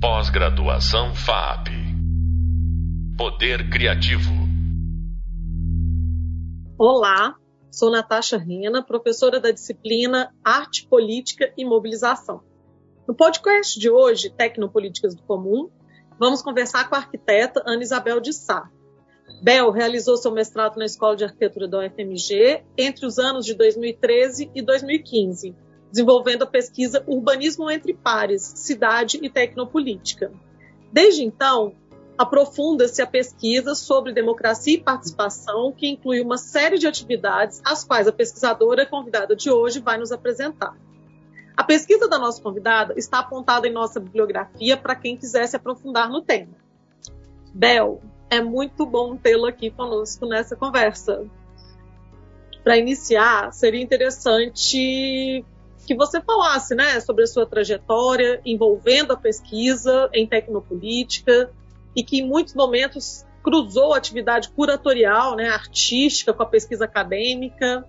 Pós-graduação FAP. Poder Criativo. Olá, sou Natasha Rena, professora da disciplina Arte, Política e Mobilização. No podcast de hoje, Tecnopolíticas do Comum, vamos conversar com a arquiteta Ana Isabel de Sá. Bel realizou seu mestrado na Escola de Arquitetura da UFMG entre os anos de 2013 e 2015 desenvolvendo a pesquisa Urbanismo entre Pares, Cidade e Tecnopolítica. Desde então, aprofunda-se a pesquisa sobre democracia e participação, que inclui uma série de atividades, as quais a pesquisadora convidada de hoje vai nos apresentar. A pesquisa da nossa convidada está apontada em nossa bibliografia para quem quiser se aprofundar no tema. Bel, é muito bom tê-la aqui conosco nessa conversa. Para iniciar, seria interessante que você falasse né, sobre a sua trajetória envolvendo a pesquisa em tecnopolítica e que em muitos momentos cruzou a atividade curatorial, né, artística com a pesquisa acadêmica.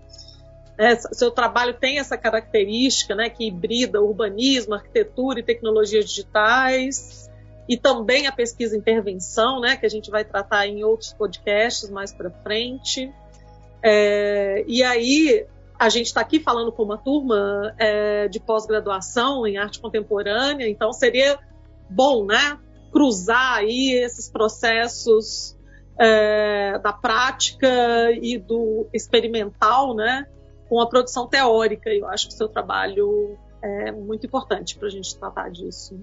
É, seu trabalho tem essa característica né, que hibrida urbanismo, arquitetura e tecnologias digitais e também a pesquisa intervenção, né, que a gente vai tratar em outros podcasts mais para frente. É, e aí a gente está aqui falando com uma turma é, de pós-graduação em arte contemporânea, então seria bom, né, cruzar aí esses processos é, da prática e do experimental, né, com a produção teórica. Eu acho que o seu trabalho é muito importante para a gente tratar disso.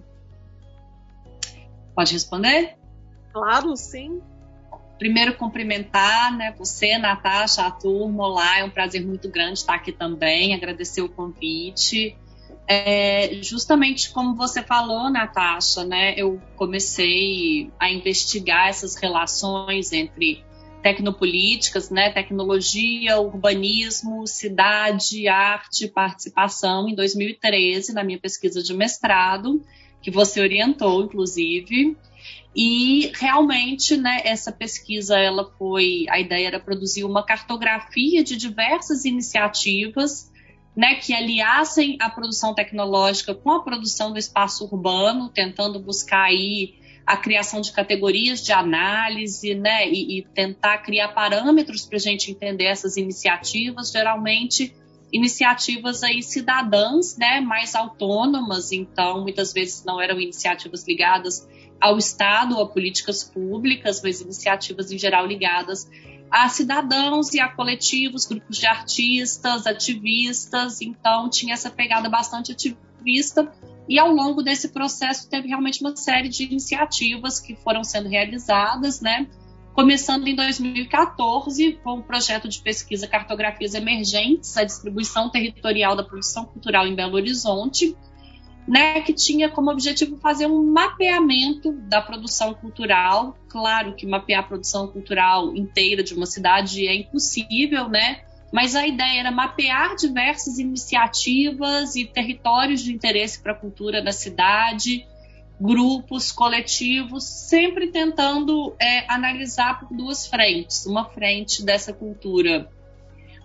Pode responder? Claro, sim primeiro cumprimentar né, você, Natasha, a turma, olá, é um prazer muito grande estar aqui também, agradecer o convite. É, justamente como você falou, Natasha, né, eu comecei a investigar essas relações entre tecnopolíticas, né, tecnologia, urbanismo, cidade, arte, participação em 2013 na minha pesquisa de mestrado, que você orientou, inclusive. E realmente, né, essa pesquisa, ela foi, a ideia era produzir uma cartografia de diversas iniciativas, né, que aliassem a produção tecnológica com a produção do espaço urbano, tentando buscar aí a criação de categorias de análise, né, e, e tentar criar parâmetros para a gente entender essas iniciativas, geralmente iniciativas aí cidadãs, né, mais autônomas, então muitas vezes não eram iniciativas ligadas ao Estado, a políticas públicas, mas iniciativas em geral ligadas a cidadãos e a coletivos, grupos de artistas, ativistas, então tinha essa pegada bastante ativista e ao longo desse processo teve realmente uma série de iniciativas que foram sendo realizadas, né? Começando em 2014 com o projeto de pesquisa Cartografias Emergentes, a distribuição territorial da produção cultural em Belo Horizonte, né, que tinha como objetivo fazer um mapeamento da produção cultural. Claro que mapear a produção cultural inteira de uma cidade é impossível, né? Mas a ideia era mapear diversas iniciativas e territórios de interesse para a cultura da cidade, grupos, coletivos, sempre tentando é, analisar por duas frentes. Uma frente dessa cultura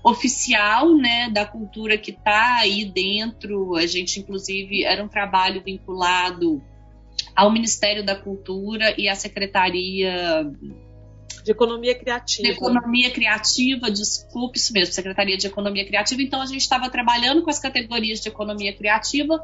oficial, né, da cultura que está aí dentro. A gente, inclusive, era um trabalho vinculado ao Ministério da Cultura e à Secretaria de Economia Criativa. De Economia Criativa, desculpe isso mesmo, Secretaria de Economia Criativa. Então, a gente estava trabalhando com as categorias de economia criativa,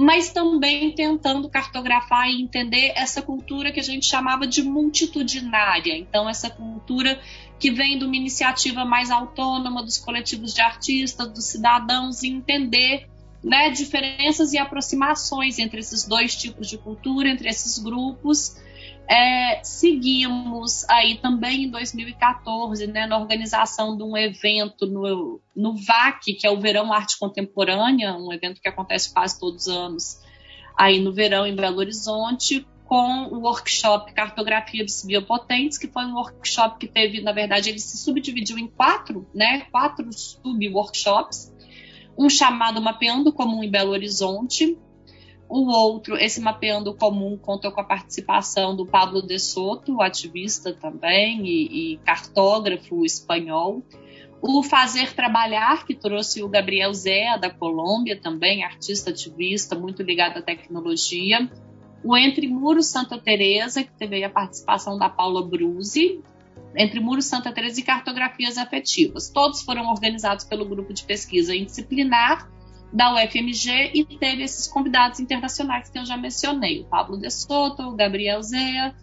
mas também tentando cartografar e entender essa cultura que a gente chamava de multitudinária. Então, essa cultura que vem de uma iniciativa mais autônoma dos coletivos de artistas, dos cidadãos, e entender né, diferenças e aproximações entre esses dois tipos de cultura, entre esses grupos. É, seguimos aí também em 2014, né, na organização de um evento no, no VAC, que é o Verão Arte Contemporânea, um evento que acontece quase todos os anos aí no verão em Belo Horizonte, com o workshop Cartografia dos Biopotentes, que foi um workshop que teve, na verdade, ele se subdividiu em quatro, né, quatro sub-workshops. Um chamado Mapeando Comum em Belo Horizonte, o outro, esse Mapeando Comum, contou com a participação do Pablo de Soto, ativista também e, e cartógrafo espanhol. O Fazer Trabalhar, que trouxe o Gabriel Zé, da Colômbia, também artista ativista, muito ligado à tecnologia o Entre Muros Santa Teresa, que teve a participação da Paula Bruzi, Entre Muros Santa Teresa e Cartografias Afetivas. Todos foram organizados pelo grupo de pesquisa indisciplinar da UFMG e teve esses convidados internacionais que eu já mencionei, o Pablo de Soto, o Gabriel Zea,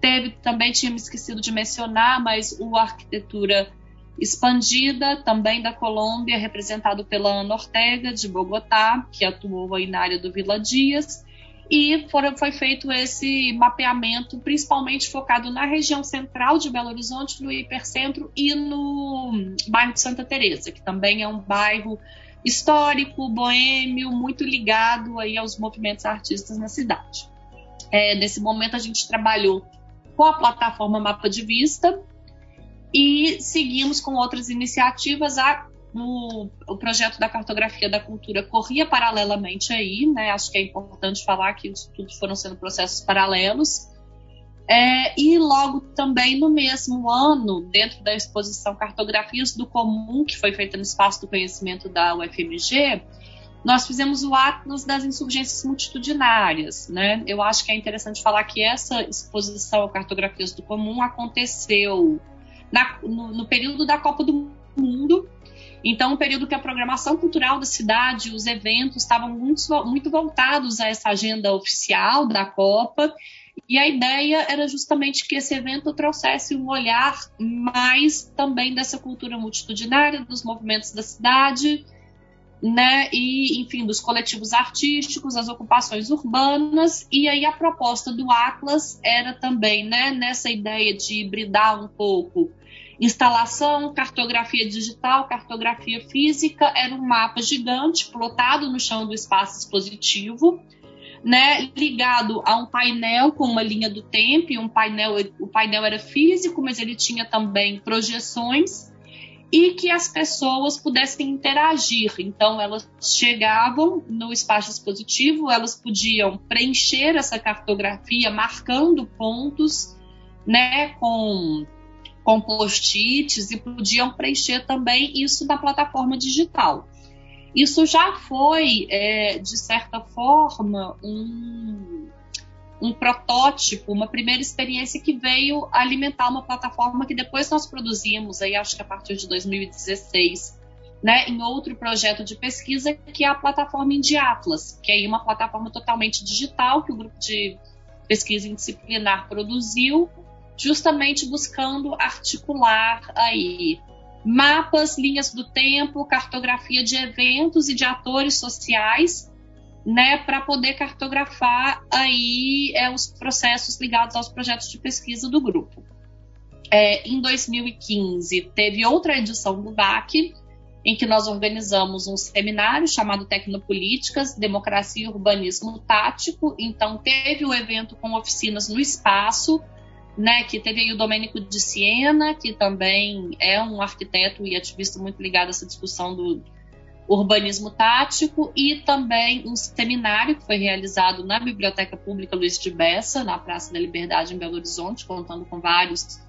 teve também, tinha me esquecido de mencionar, mas o Arquitetura Expandida, também da Colômbia, representado pela Ana Ortega, de Bogotá, que atuou aí na área do Vila Dias, e foi feito esse mapeamento, principalmente focado na região central de Belo Horizonte, no hipercentro e no bairro de Santa Teresa, que também é um bairro histórico, boêmio, muito ligado aí aos movimentos artistas na cidade. É, nesse momento a gente trabalhou com a plataforma Mapa de Vista e seguimos com outras iniciativas. A, o, o projeto da cartografia da cultura corria paralelamente aí, né? Acho que é importante falar que isso tudo foram sendo processos paralelos. É, e logo também no mesmo ano, dentro da exposição Cartografias do Comum, que foi feita no Espaço do Conhecimento da UFMG, nós fizemos o Atlas das Insurgências Multitudinárias. Né? Eu acho que é interessante falar que essa exposição Cartografias do Comum aconteceu na, no, no período da Copa do Mundo, então, um período que a programação cultural da cidade, os eventos estavam muito, muito voltados a essa agenda oficial da Copa, e a ideia era justamente que esse evento trouxesse um olhar mais também dessa cultura multitudinária, dos movimentos da cidade, né, e enfim, dos coletivos artísticos, as ocupações urbanas, e aí a proposta do Atlas era também, né, nessa ideia de hibridar um pouco instalação, cartografia digital, cartografia física, era um mapa gigante plotado no chão do espaço expositivo, né, ligado a um painel com uma linha do tempo, um painel, o painel era físico, mas ele tinha também projeções e que as pessoas pudessem interagir. Então, elas chegavam no espaço expositivo, elas podiam preencher essa cartografia, marcando pontos, né, com, com post-its e podiam preencher também isso na plataforma digital. Isso já foi, é, de certa forma, um, um protótipo, uma primeira experiência que veio alimentar uma plataforma que depois nós produzimos, aí acho que a partir de 2016, né, em outro projeto de pesquisa, que é a plataforma Indiatlas, que é uma plataforma totalmente digital que o grupo de pesquisa indisciplinar produziu, justamente buscando articular aí mapas, linhas do tempo, cartografia de eventos e de atores sociais, né, para poder cartografar aí é, os processos ligados aos projetos de pesquisa do grupo. É, em 2015 teve outra edição do DAC, em que nós organizamos um seminário chamado Tecnopolíticas, Democracia e Urbanismo Tático. Então teve o evento com oficinas no espaço, né, que teve aí o Domênico de Siena, que também é um arquiteto e ativista muito ligado a essa discussão do urbanismo tático, e também um seminário que foi realizado na Biblioteca Pública Luiz de Bessa, na Praça da Liberdade, em Belo Horizonte, contando com vários,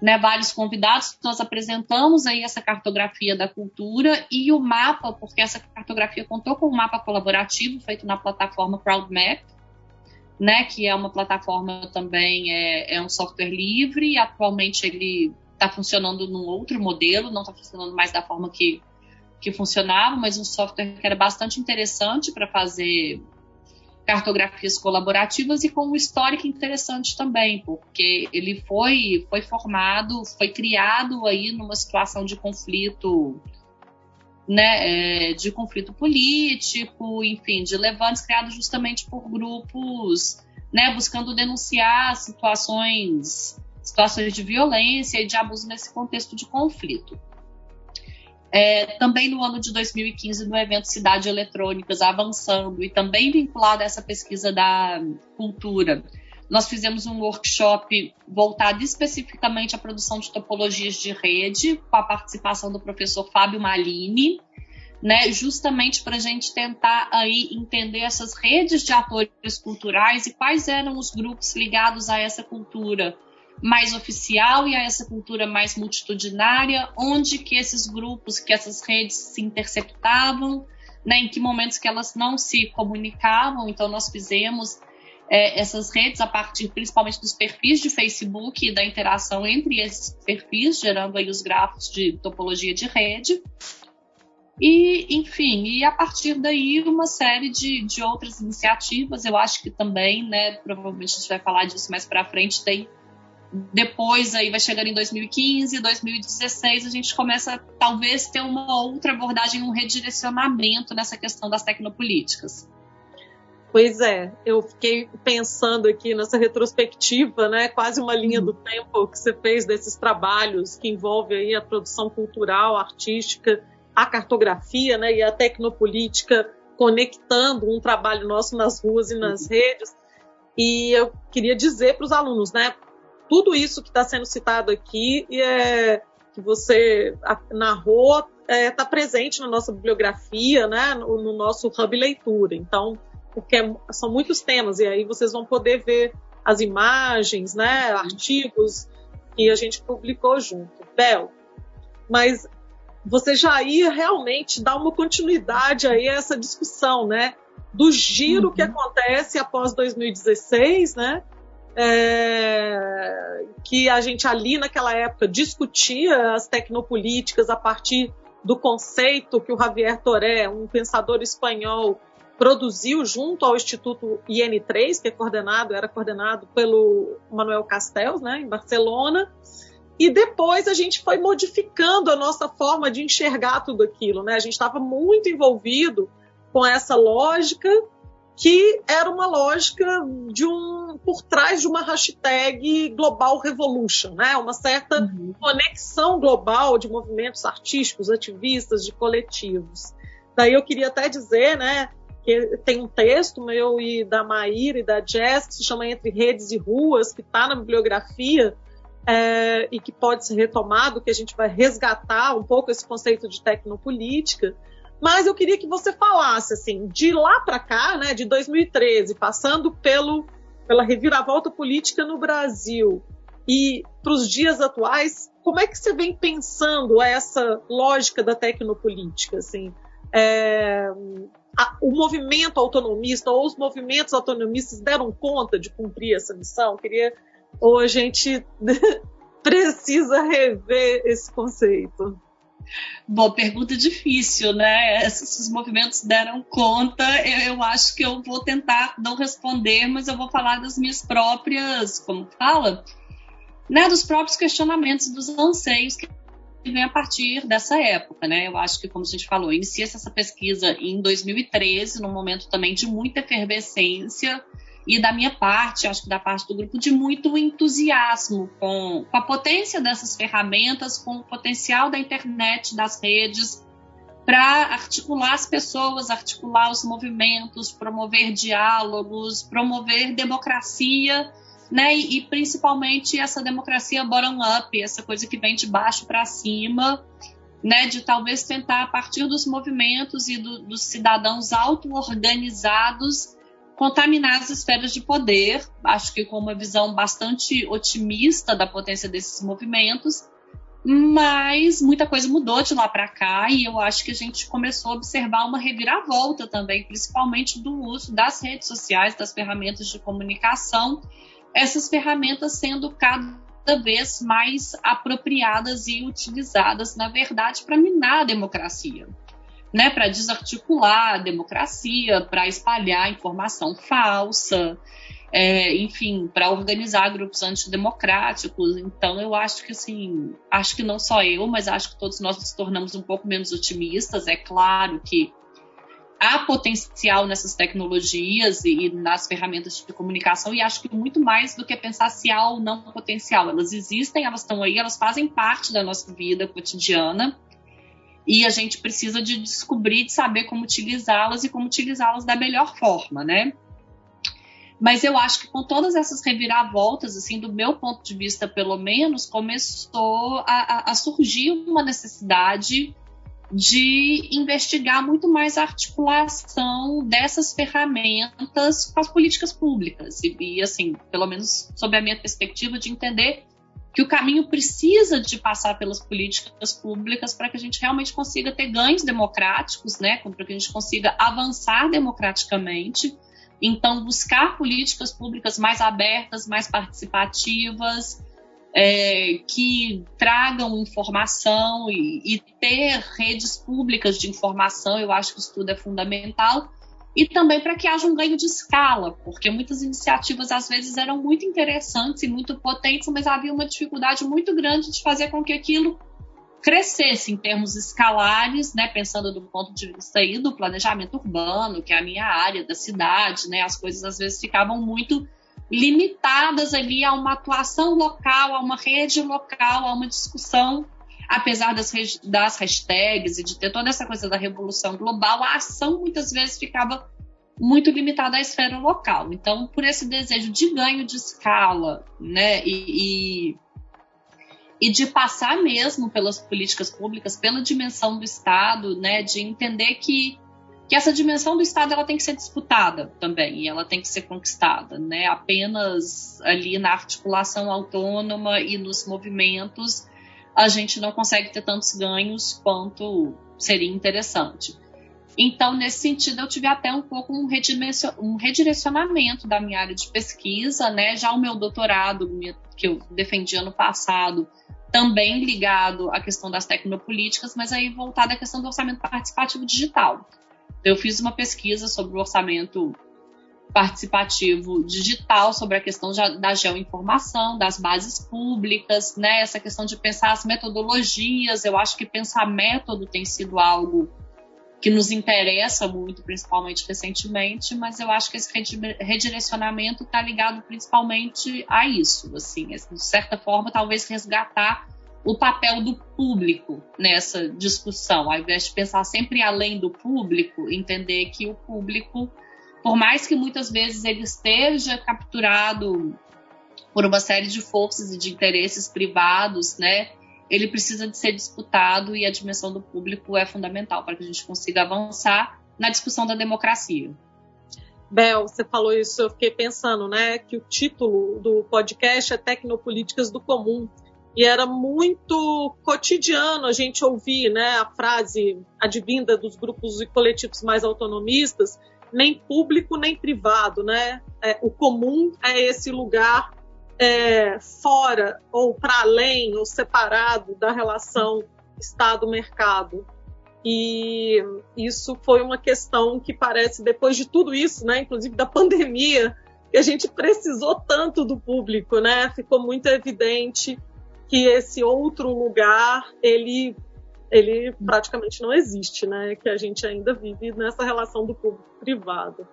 né, vários convidados. Nós apresentamos aí essa cartografia da cultura e o mapa, porque essa cartografia contou com um mapa colaborativo feito na plataforma CrowdMap, né, que é uma plataforma também, é, é um software livre, atualmente ele está funcionando num outro modelo, não está funcionando mais da forma que, que funcionava, mas um software que era bastante interessante para fazer cartografias colaborativas e com um histórico interessante também, porque ele foi, foi formado, foi criado aí numa situação de conflito né, é, de conflito político, enfim, de levantes criados justamente por grupos, né, buscando denunciar situações, situações de violência e de abuso nesse contexto de conflito. É, também no ano de 2015, no evento Cidade Eletrônicas Avançando, e também vinculado a essa pesquisa da cultura, nós fizemos um workshop voltado especificamente à produção de topologias de rede, com a participação do professor Fábio Malini, né, justamente para a gente tentar aí entender essas redes de atores culturais e quais eram os grupos ligados a essa cultura mais oficial e a essa cultura mais multitudinária, onde que esses grupos, que essas redes se interceptavam, né, em que momentos que elas não se comunicavam. Então nós fizemos é, essas redes a partir principalmente dos perfis de Facebook e da interação entre esses perfis, gerando aí os grafos de topologia de rede. E, enfim, e a partir daí uma série de, de outras iniciativas, eu acho que também, né, provavelmente a gente vai falar disso mais para frente, tem depois aí vai chegar em 2015, 2016, a gente começa talvez ter uma outra abordagem, um redirecionamento nessa questão das tecnopolíticas. Pois é, eu fiquei pensando aqui nessa retrospectiva, né, quase uma linha do tempo que você fez desses trabalhos que envolve aí a produção cultural, artística, a cartografia, né, e a tecnopolítica conectando um trabalho nosso nas ruas e nas redes. E eu queria dizer para os alunos, né, tudo isso que está sendo citado aqui e é, que você narrou está é, tá presente na nossa bibliografia, né, no, no, nosso hub leitura. Então, porque são muitos temas e aí vocês vão poder ver as imagens, né, artigos que a gente publicou junto. Bel, mas você já ia realmente dar uma continuidade aí a essa discussão, né, do giro uhum. que acontece após 2016, né, é, que a gente ali naquela época discutia as tecnopolíticas a partir do conceito que o Javier Toré, um pensador espanhol, produziu junto ao Instituto IN3, que é coordenado, era coordenado pelo Manuel Castells, né, em Barcelona. E depois a gente foi modificando a nossa forma de enxergar tudo aquilo, né? A gente estava muito envolvido com essa lógica que era uma lógica de um por trás de uma hashtag Global Revolution, né? Uma certa uhum. conexão global de movimentos artísticos, ativistas, de coletivos. Daí eu queria até dizer, né, que tem um texto meu e da Maíra e da Jess que se chama Entre Redes e Ruas, que está na bibliografia é, e que pode ser retomado, que a gente vai resgatar um pouco esse conceito de tecnopolítica. Mas eu queria que você falasse, assim, de lá para cá, né, de 2013, passando pelo, pela reviravolta política no Brasil e para os dias atuais, como é que você vem pensando essa lógica da tecnopolítica? Assim, é, a, o movimento autonomista ou os movimentos autonomistas deram conta de cumprir essa missão? Queria ou a gente precisa rever esse conceito? Bom, pergunta difícil, né? Esses movimentos deram conta. Eu, eu, acho que eu vou tentar não responder, mas eu vou falar das minhas próprias, como fala, né? Dos próprios questionamentos, dos anseios que vem a partir dessa época, né? Eu acho que, como a gente falou, inicia-se essa pesquisa em 2013, num momento também de muita efervescência e da minha parte, acho que da parte do grupo, de muito entusiasmo com, com a potência dessas ferramentas, com o potencial da internet, das redes, para articular as pessoas, articular os movimentos, promover diálogos, promover democracia, né? E, e principalmente essa democracia bottom-up, essa coisa que vem de baixo para cima, né? De talvez tentar, a partir dos movimentos e do, dos cidadãos auto-organizados, contaminar as esferas de poder, acho que com uma visão bastante otimista da potência desses movimentos, mas muita coisa mudou de lá para cá e eu acho que a gente começou a observar uma reviravolta também, principalmente do uso das redes sociais, das ferramentas de comunicação, essas ferramentas sendo cada vez mais apropriadas e utilizadas, na verdade, para minar a democracia né, para desarticular a democracia, para espalhar informação falsa, é, enfim, para organizar grupos antidemocráticos. Então, eu acho que, assim, acho que não só eu, mas acho que todos nós nos tornamos um pouco menos otimistas. É claro que há potencial nessas tecnologias e, nas ferramentas de comunicação, e acho que muito mais do que pensar se há ou não potencial. Elas existem, elas estão aí, elas fazem parte da nossa vida cotidiana e a gente precisa de descobrir, de saber como utilizá-las e como utilizá-las da melhor forma, né? Mas eu acho que com todas essas reviravoltas, assim, do meu ponto de vista, pelo menos, começou a, a surgir uma necessidade de investigar muito mais a articulação dessas ferramentas com as políticas públicas. E, e, assim, pelo menos sob a minha perspectiva, de entender que o caminho precisa de passar pelas políticas públicas para que a gente realmente consiga ter ganhos democráticos, né, para que a gente consiga avançar democraticamente Então, buscar políticas públicas mais abertas, mais participativas, é, que tragam informação e, e, ter redes públicas de informação, eu acho que isso tudo é fundamental. E também para que haja um ganho de escala, porque muitas iniciativas às vezes eram muito interessantes e muito potentes, mas havia uma dificuldade muito grande de fazer com que aquilo crescesse em termos escalares, né, pensando do ponto de vista aí do planejamento urbano, que é a minha área da cidade, né, as coisas às vezes ficavam muito limitadas ali a uma atuação local, a uma rede local, a uma discussão, apesar das, das hashtags e de ter toda essa coisa da revolução global, a ação muitas vezes ficava muito limitada à esfera local. Então, por esse desejo de ganho de escala, né, e, e, e de passar mesmo pelas políticas públicas, pela dimensão do Estado, né, de entender que que essa dimensão do Estado ela tem que ser disputada também e ela tem que ser conquistada, né? Apenas ali na articulação autônoma e nos movimentos a gente não consegue ter tantos ganhos quanto seria interessante. Então, nesse sentido, eu tive até um pouco um, redirecionamento da minha área de pesquisa, né? Já o meu doutorado, que eu defendi ano passado, também ligado à questão das tecnopolíticas, mas aí voltado à questão do orçamento participativo digital. Eu fiz uma pesquisa sobre o orçamento participativo digital, sobre a questão da geoinformação, das bases públicas, né? Essa questão de pensar as metodologias. Eu acho que pensar método tem sido algo que nos interessa muito, principalmente recentemente, mas eu acho que esse redirecionamento está ligado principalmente a isso, assim, de certa forma, talvez resgatar o papel do público nessa discussão, ao invés de pensar sempre além do público, entender que o público, por mais que muitas vezes ele esteja capturado por uma série de forças e de interesses privados, né, ele precisa de ser disputado e a dimensão do público é fundamental para que a gente consiga avançar na discussão da democracia. Bel, você falou isso, eu fiquei pensando, né, que o título do podcast é Tecnopolíticas do Comum. E era muito cotidiano a gente ouvir né, a frase advinda dos grupos e coletivos mais autonomistas, nem público nem privado. Né? É, o comum é esse lugar é, fora ou para além ou separado da relação Estado-mercado. E isso foi uma questão que parece, depois de tudo isso, né, inclusive da pandemia, que a gente precisou tanto do público, né? Ficou muito evidente que esse outro lugar ele ele praticamente não existe, né? Que a gente ainda vive nessa relação do público privado.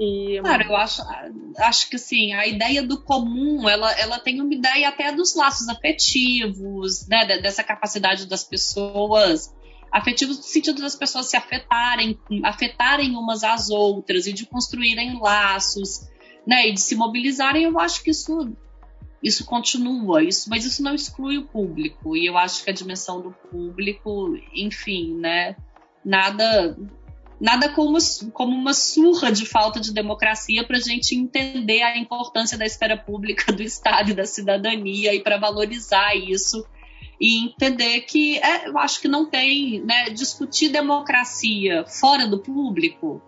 E... Claro, eu acho, acho que sim, a ideia do comum, ela, ela tem uma ideia até dos laços afetivos, né, dessa capacidade das pessoas, afetivos no sentido das pessoas se afetarem, afetarem umas às outras e de construírem laços, né, e de se mobilizarem, eu acho que isso isso continua, isso, mas isso não exclui o público. E eu acho que a dimensão do público, enfim, né? Nada, nada como, como uma surra de falta de democracia para a gente entender a importância da esfera pública, do Estado e da cidadania e para valorizar isso e entender que é, eu acho que não tem, né? Discutir democracia fora do público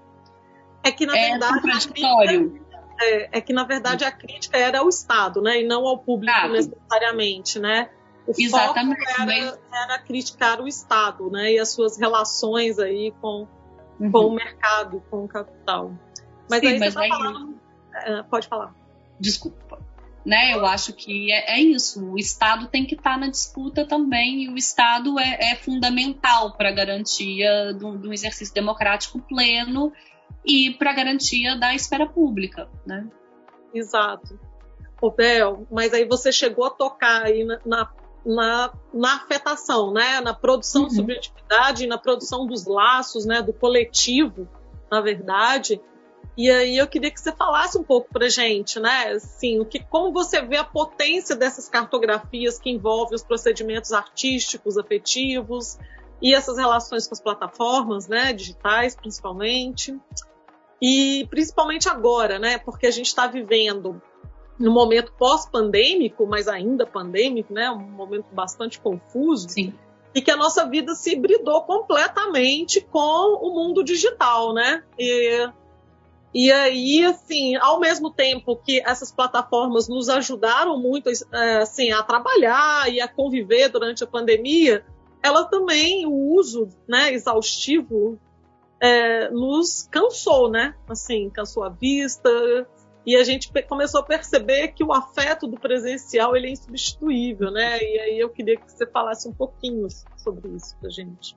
é que na é verdade contraditório é, é, que, na verdade, a crítica era ao Estado, né? E não ao público claro. necessariamente, né? O Exatamente. foco era, era, criticar o Estado, né? E as suas relações aí com, uhum. com o mercado, com o capital. Mas Sim, aí mas você tá falando... É, pode falar. Desculpa. Né, eu acho que é, é, isso. O Estado tem que estar tá na disputa também, e o Estado é, é fundamental para a garantia de um exercício democrático pleno e para garantia da esfera pública, né? Exato. O Bel, mas aí você chegou a tocar aí na, na, na, na afetação, né? Na produção uhum. de subjetividade, na produção dos laços, né? Do coletivo, na verdade. E aí eu queria que você falasse um pouco para gente, né? Assim, o que, como você vê a potência dessas cartografias que envolvem os procedimentos artísticos, afetivos e essas relações com as plataformas, né? Digitais, principalmente. E principalmente agora, né? Porque a gente está vivendo no momento pós-pandêmico, mas ainda pandêmico, né? Um momento bastante confuso. Sim. E que a nossa vida se hibridou completamente com o mundo digital, né? E E aí, assim, ao mesmo tempo que essas plataformas nos ajudaram muito é, assim, a trabalhar e a conviver durante a pandemia, ela também, o uso né, exaustivo, é, nos cansou, né? Assim, cansou a vista, e a gente começou a perceber que o afeto do presencial ele é insubstituível, né? E aí eu queria que você falasse um pouquinho sobre isso pra gente.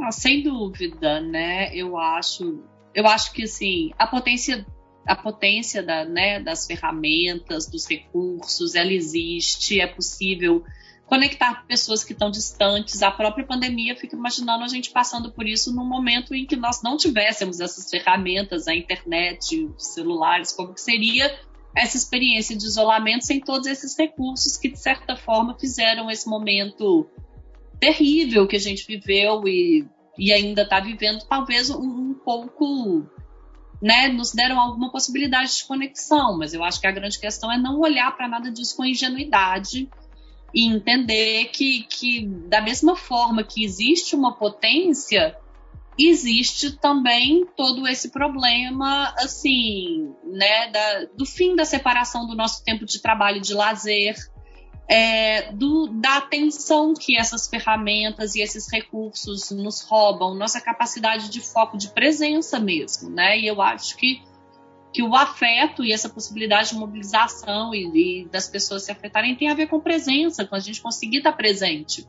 Ah, sem dúvida, né? Eu acho, eu acho que assim, a potência a potência da, né, das ferramentas, dos recursos, ela existe, é possível conectar pessoas que estão distantes. A própria pandemia, fico imaginando a gente passando por isso num momento em que nós não tivéssemos essas ferramentas, a internet, os celulares, como que seria essa experiência de isolamento sem todos esses recursos que, de certa forma, fizeram esse momento terrível que a gente viveu e, e ainda está vivendo, talvez um, um pouco né, nos deram alguma possibilidade de conexão, mas eu acho que a grande questão é não olhar para nada disso com ingenuidade e entender que, que, da mesma forma que existe uma potência, existe também todo esse problema, assim, né, da, do fim da separação do nosso tempo de trabalho e de lazer, é, do, da atenção que essas ferramentas e esses recursos nos roubam, nossa capacidade de foco, de presença mesmo, né? E eu acho que que o afeto e essa possibilidade de mobilização e, e, das pessoas se afetarem tem a ver com presença, com a gente conseguir estar presente.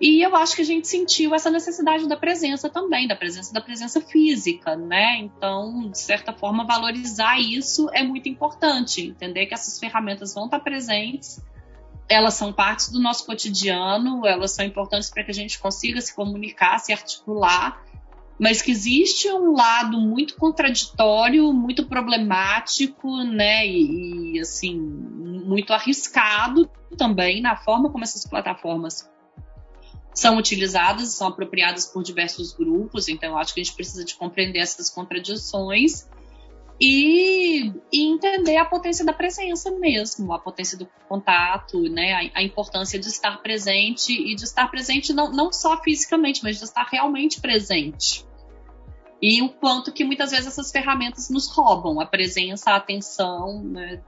E eu acho que a gente sentiu essa necessidade da presença também, da presença da presença física, né? Então, de certa forma, valorizar isso é muito importante, entender que essas ferramentas vão estar presentes, elas são partes do nosso cotidiano, elas são importantes para que a gente consiga se comunicar, se articular mas que existe um lado muito contraditório, muito problemático, né, e, e, assim muito arriscado também na forma como essas plataformas são utilizadas, são apropriadas por diversos grupos. Então, eu acho que a gente precisa de compreender essas contradições e, e entender a potência da presença mesmo, a potência do contato, né, a, a importância de estar presente e de estar presente não, não só fisicamente, mas de estar realmente presente e o quanto que muitas vezes essas ferramentas nos roubam a presença, a atenção, né?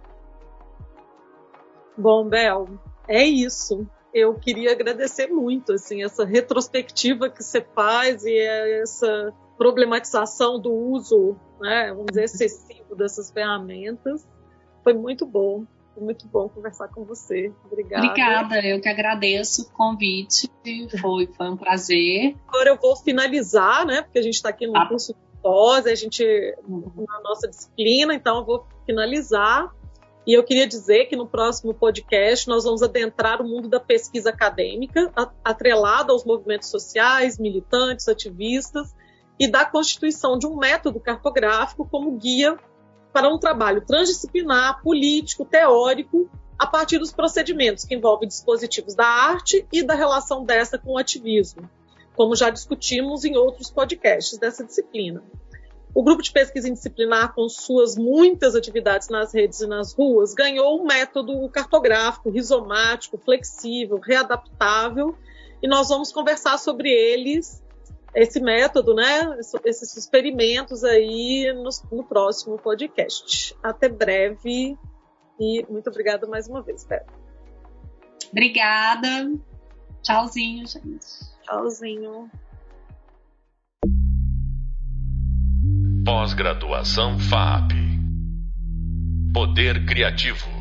Bom, Bel, é isso. Eu queria agradecer muito assim essa retrospectiva que você faz e essa problematização do uso, né, vamos dizer, excessivo dessas ferramentas. Foi muito bom. Foi muito bom conversar com você. Obrigada. Obrigada, eu que agradeço o convite. Foi, foi um prazer. Agora eu vou finalizar, né? Porque a gente está aqui no ah. curso de pós, a gente uhum. na nossa disciplina, então eu vou finalizar. E eu queria dizer que no próximo podcast nós vamos adentrar o mundo da pesquisa acadêmica, atrelado aos movimentos sociais, militantes, ativistas, e da constituição de um método cartográfico como guia para um trabalho transdisciplinar, político, teórico, a partir dos procedimentos que envolvem dispositivos da arte e da relação dessa com o ativismo, como já discutimos em outros podcasts dessa disciplina. O grupo de pesquisa indisciplinar, com suas muitas atividades nas redes e nas ruas, ganhou um método cartográfico, rizomático, flexível, readaptável, e nós vamos conversar sobre eles esse método, né, esses experimentos aí no, no, próximo podcast. Até breve e muito obrigada mais uma vez, Beth. Obrigada. Tchauzinho, gente. Tchauzinho. Pós-graduação FAP. Poder Criativo.